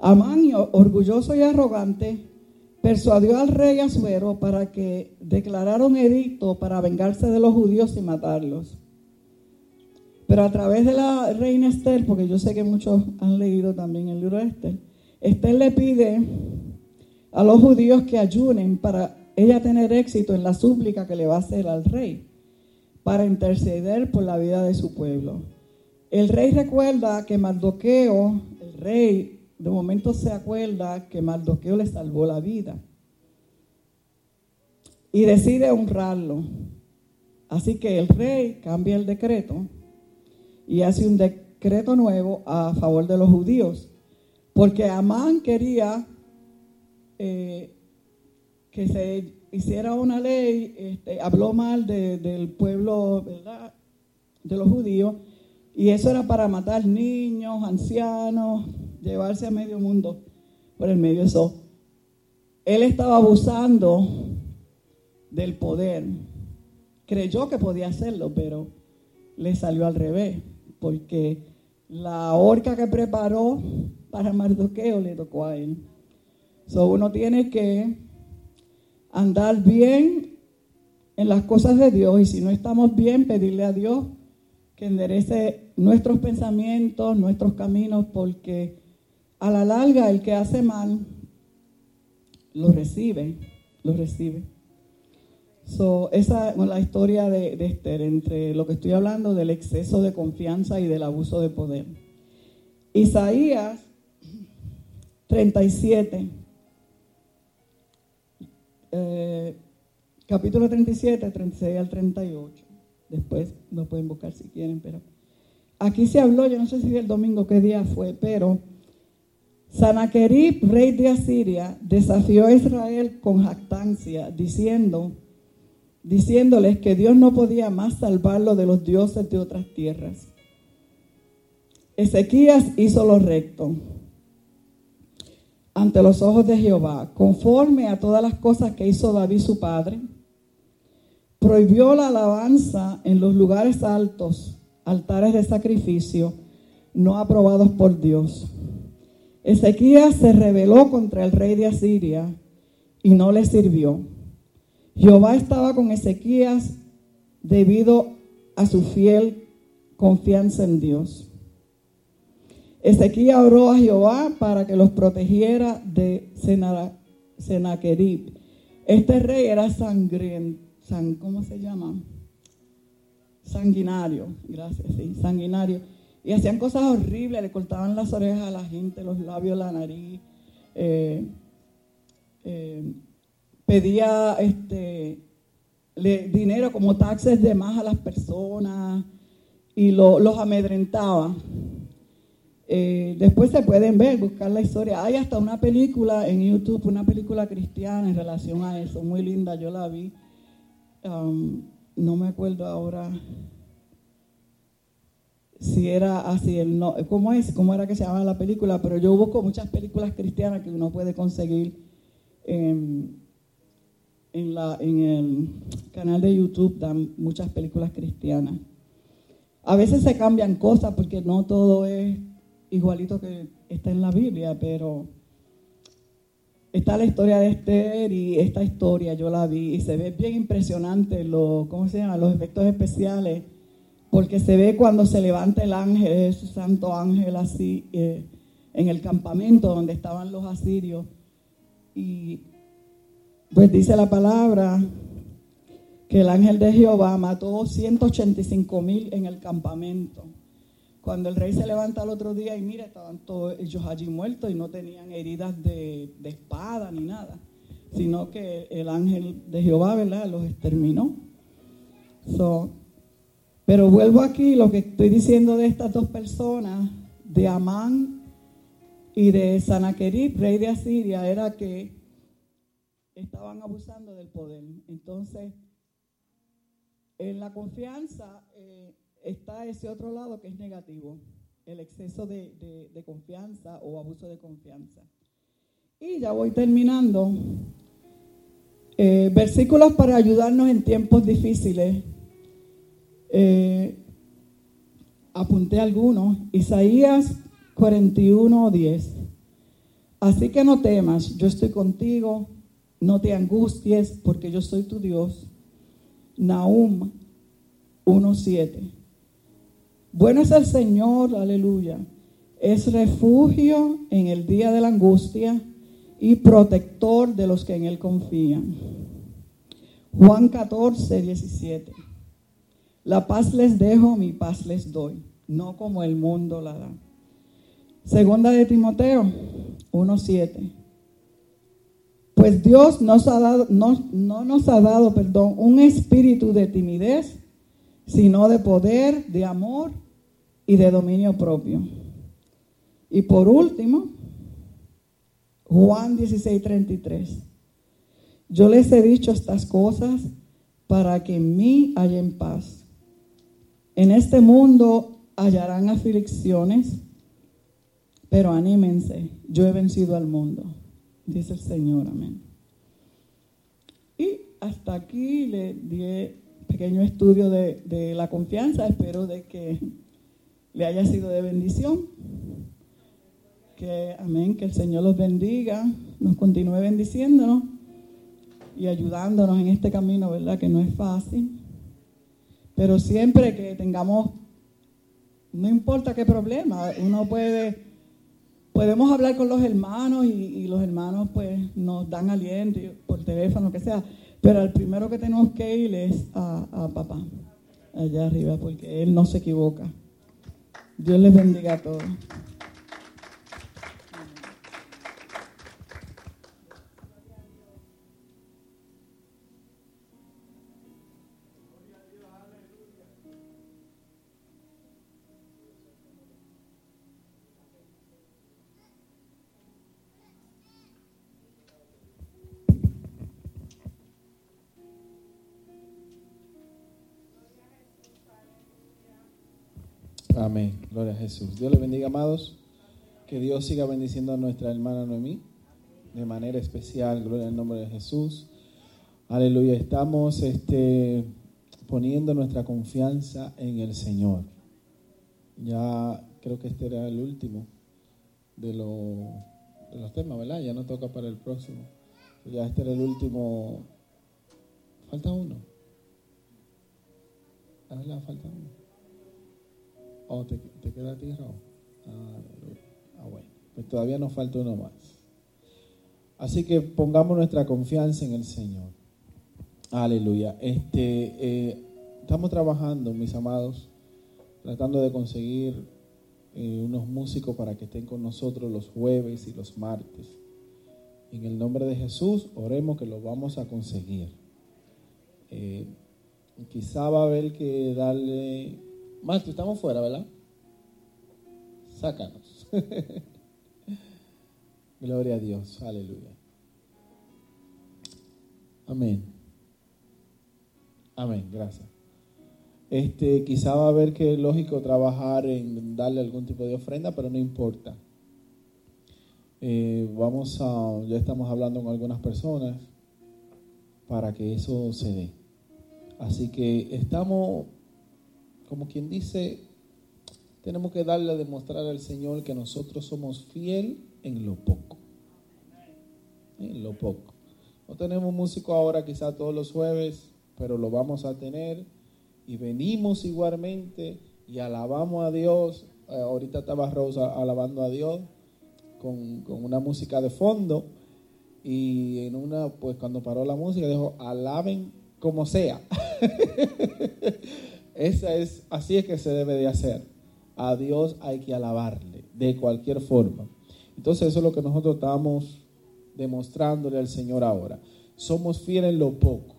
Amán, orgulloso y arrogante, persuadió al rey Asuero para que declarara un edicto para vengarse de los judíos y matarlos. Pero a través de la reina Esther, porque yo sé que muchos han leído también el libro de Esther, Esther le pide a los judíos que ayunen para ella tener éxito en la súplica que le va a hacer al rey, para interceder por la vida de su pueblo. El rey recuerda que Mardoqueo, el rey, de momento se acuerda que Mardoqueo le salvó la vida y decide honrarlo. Así que el rey cambia el decreto y hace un decreto nuevo a favor de los judíos, porque Amán quería eh, que se hiciera una ley, este, habló mal del pueblo, ¿verdad? De los judíos, y eso era para matar niños, ancianos, llevarse a medio mundo por el medio. Eso él estaba abusando del poder. Creyó que podía hacerlo, pero le salió al revés, porque la horca que preparó para Mardoqueo le tocó a él. So, uno tiene que andar bien en las cosas de Dios y si no estamos bien, pedirle a Dios que enderece nuestros pensamientos, nuestros caminos, porque a la larga el que hace mal lo recibe, lo recibe. So, esa es la historia de, de Esther, entre lo que estoy hablando del exceso de confianza y del abuso de poder. Isaías 37, eh, capítulo 37, 36 al 38. Después lo pueden buscar si quieren, pero aquí se habló, yo no sé si el domingo qué día fue, pero Sanaquerib, rey de Asiria, desafió a Israel con jactancia, diciendo, diciéndoles que Dios no podía más salvarlo de los dioses de otras tierras. Ezequías hizo lo recto ante los ojos de Jehová, conforme a todas las cosas que hizo David su padre. Prohibió la alabanza en los lugares altos, altares de sacrificio, no aprobados por Dios. Ezequías se rebeló contra el rey de Asiria y no le sirvió. Jehová estaba con Ezequías debido a su fiel confianza en Dios. Ezequías oró a Jehová para que los protegiera de Senaquerib. Este rey era sangriento, ¿cómo se llama? Sanguinario, gracias, sí, sanguinario. Y hacían cosas horribles, le cortaban las orejas a la gente, los labios, la nariz. Eh, eh, pedía este, dinero como taxes de más a las personas y los amedrentaba. Eh, después se pueden ver, buscar la historia. Hay hasta una película en YouTube, una película cristiana en relación a eso, muy linda, yo la vi. Um, no me acuerdo ahora si era así, el no, ¿cómo es? ¿Cómo era que se llamaba la película? Pero yo busco muchas películas cristianas que uno puede conseguir en, en, el canal de YouTube dan muchas películas cristianas. A veces se cambian cosas porque no todo es igualito que está en la Biblia, pero está la historia de Esther y esta historia yo la vi y se ve bien impresionante lo, ¿cómo se llama? los efectos especiales, porque se ve cuando se levanta el ángel, ese santo ángel así, eh, en el campamento donde estaban los asirios. Y pues dice la palabra que el ángel de Jehová mató 185 mil en el campamento. Cuando el rey se levanta el otro día y mira, estaban todos ellos allí muertos y no tenían heridas de, espada ni nada, sino que el ángel de Jehová, ¿verdad?, los exterminó. pero vuelvo aquí, lo que estoy diciendo de estas dos personas, de Amán y de Sanaquerib, rey de Asiria, era que estaban abusando del poder. Entonces, en la confianza eh, está ese otro lado que es negativo, el exceso de, confianza o abuso de confianza. Y ya voy terminando. Eh, versículos para ayudarnos en tiempos difíciles. Eh, apunté algunos. Isaías 41, 10. Así que no temas, yo estoy contigo no te angusties porque yo soy tu Dios. Nahum 1.7. Bueno es el Señor, aleluya. Es refugio en el día de la angustia y protector de los que en Él confían. Juan 14, 17. La paz les dejo, mi paz les doy, no como el mundo la da. Segunda de Timoteo 1.7. Pues Dios nos ha dado, no, no nos ha dado, perdón, un espíritu de timidez, sino de poder, de amor y de dominio propio. Y por último, Juan 16, 33. Yo les he dicho estas cosas para que en mí hayan paz. En este mundo hallarán aflicciones, pero anímense, yo he vencido al mundo dice el Señor, amén. hasta aquí le di pequeño estudio de, de la confianza. Espero de que le haya sido de bendición. Que amén, que el Señor los bendiga, nos continúe bendiciéndonos y ayudándonos en este camino, ¿verdad? Que no es fácil. Pero siempre que tengamos, no importa qué problema, uno puede, podemos hablar con los hermanos y, los hermanos pues nos dan aliento por teléfono, que sea. Pero el primero que tenemos que ir es a, a papá, allá arriba, porque él no se equivoca. Dios les bendiga a todos. Jesús. Dios le bendiga, amados. Que Dios siga bendiciendo a nuestra hermana Noemí de manera especial. Gloria al nombre de Jesús. Aleluya. Estamos este, poniendo nuestra confianza en el Señor. Ya creo que este era el último de, de los temas, ¿verdad? Ya no toca para el próximo. Ya este era el último. Falta uno. ¿verdad? Falta uno. ¿O te, queda a ti, ah, ah, bueno. Pues todavía nos falta uno más. Así que pongamos nuestra confianza en el Señor. Aleluya. Este, eh, estamos trabajando, mis amados, tratando de conseguir eh, unos músicos para que estén con nosotros los jueves y los martes. En el nombre de Jesús, oremos que lo vamos a conseguir. Eh, quizá va a haber que darle Marto, estamos fuera, ¿verdad? Sácanos. Gloria a Dios, aleluya. Amén. Amén, gracias. Este, quizá va a haber que es lógico trabajar en darle algún tipo de ofrenda, pero no importa. Eh, vamos a, ya estamos hablando con algunas personas para que eso se dé. Así que estamos como quien dice, tenemos que darle a demostrar al Señor que nosotros somos fiel en lo poco. En lo poco. No tenemos músico ahora quizá todos los jueves, pero lo vamos a tener y venimos igualmente y alabamos a Dios. Eh, ahorita estaba Rosa alabando a Dios con, con, una música de fondo y en una, pues cuando paró la música dijo, alaben como sea. Esa es, así es que se debe de hacer. A Dios hay que alabarle de cualquier forma. Entonces eso es lo que nosotros estamos demostrándole al Señor ahora. Somos fieles en lo poco,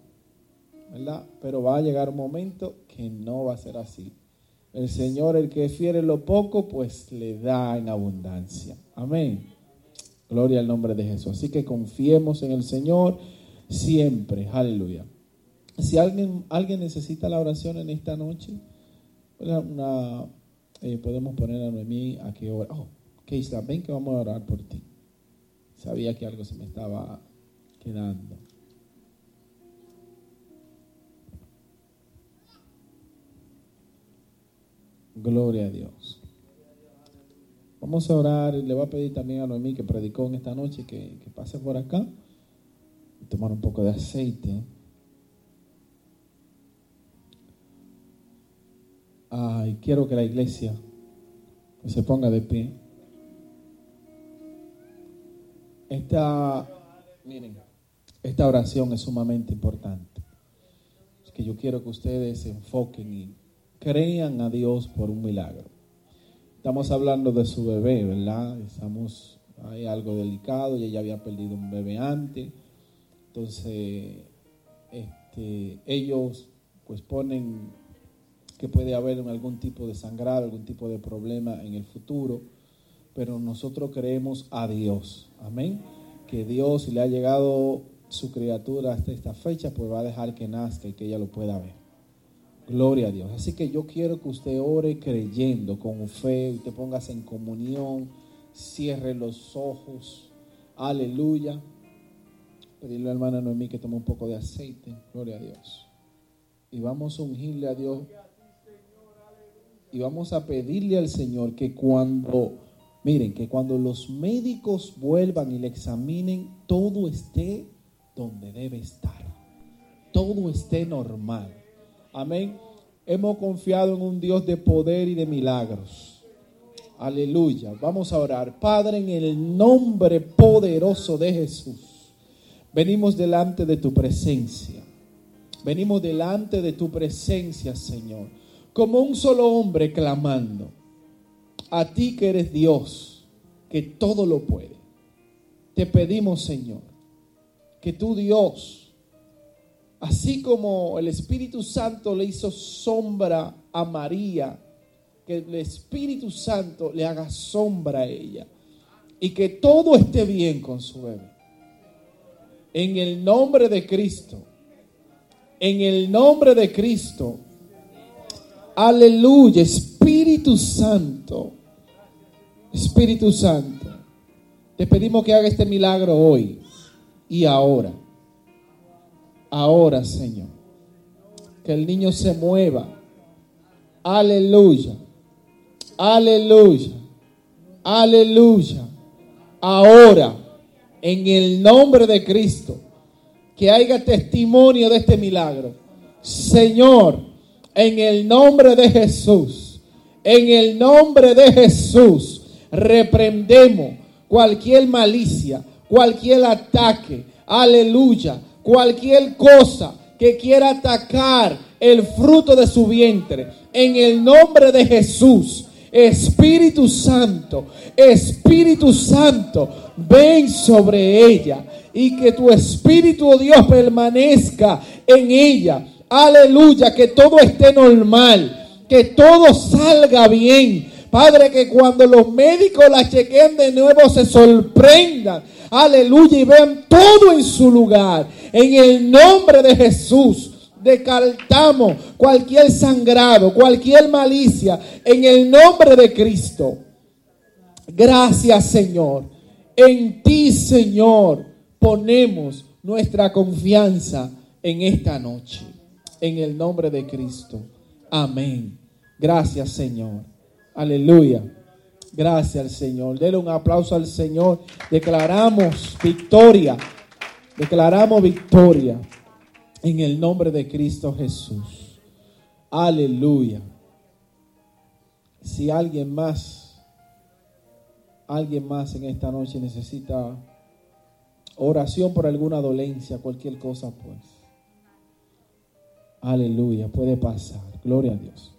¿verdad? Pero va a llegar un momento que no va a ser así. El Señor, el que es fiel en lo poco, pues le da en abundancia. Amén. Gloria al nombre de Jesús. Así que confiemos en el Señor siempre. Aleluya. Si alguien, alguien necesita la oración en esta noche, eh, podemos poner a Noemí a que ora. Oh, Keisla, ven que vamos a orar por ti. Sabía que algo se me estaba quedando. Gloria a Dios. Vamos a orar. Le voy a pedir también a Noemí que predicó en esta noche que, que pase por acá y tomar un poco de aceite. Ay, quiero que la iglesia se ponga de pie. Esta, miren, esta oración es sumamente importante. Que yo quiero que ustedes se enfoquen y crean a Dios por un milagro. Estamos hablando de su bebé, ¿verdad? Estamos, hay algo delicado y ella había perdido un bebé antes. Entonces, este, ellos pues ponen que puede haber algún tipo de sangrado, algún tipo de problema en el futuro, pero nosotros creemos a Dios, amén, que Dios si le ha llegado su criatura hasta esta fecha, pues va a dejar que nazca y que ella lo pueda ver. Gloria a Dios. Así que yo quiero que usted ore creyendo, con fe, usted póngase en comunión, cierre los ojos, aleluya. pedirle a la hermana Noemí que tome un poco de aceite. Gloria a Dios. Y vamos a ungirle a Dios. Y vamos a pedirle al Señor que cuando, miren, que cuando los médicos vuelvan y le examinen, todo esté donde debe estar. Todo esté normal. Amén. Hemos confiado en un Dios de poder y de milagros. Aleluya. Vamos a orar. Padre, en el nombre poderoso de Jesús, venimos delante de tu presencia. Venimos delante de tu presencia, Señor, como un solo hombre clamando a ti que eres Dios, que todo lo puede. Te pedimos, Señor, que tú, Dios, así como el Espíritu Santo le hizo sombra a María, que el Espíritu Santo le haga sombra a ella y que todo esté bien con su bebé. En el nombre de Cristo en el nombre de Cristo. Aleluya, Espíritu Santo. Espíritu Santo. Te pedimos que haga este milagro hoy y ahora. Ahora, Señor. Que el niño se mueva. Aleluya. Aleluya. Aleluya. Ahora, en el nombre de Cristo que haya testimonio de este milagro. Señor, en el nombre de Jesús, en el nombre de Jesús, reprendemos cualquier malicia, cualquier ataque, aleluya, cualquier cosa que quiera atacar el fruto de su vientre. En el nombre de Jesús, Espíritu Santo, Espíritu Santo, ven sobre ella y que tu Espíritu, oh Dios, permanezca en ella. Aleluya, que todo esté normal, que todo salga bien. Padre, que cuando los médicos la chequen de nuevo se sorprendan. Aleluya, y vean todo en su lugar. En el nombre de Jesús. Descartamos cualquier sangrado, cualquier malicia, en el nombre de Cristo. Gracias, Señor. En ti, Señor, ponemos nuestra confianza en esta noche. En el nombre de Cristo. Amén. Gracias, Señor. Aleluya. Gracias al Señor. Dele un aplauso al Señor. Declaramos victoria. Declaramos victoria en el nombre de Cristo Jesús. Aleluya. Si alguien más, alguien más en esta noche necesita oración por alguna dolencia, cualquier cosa, pues. Aleluya, puede pasar. Gloria a Dios.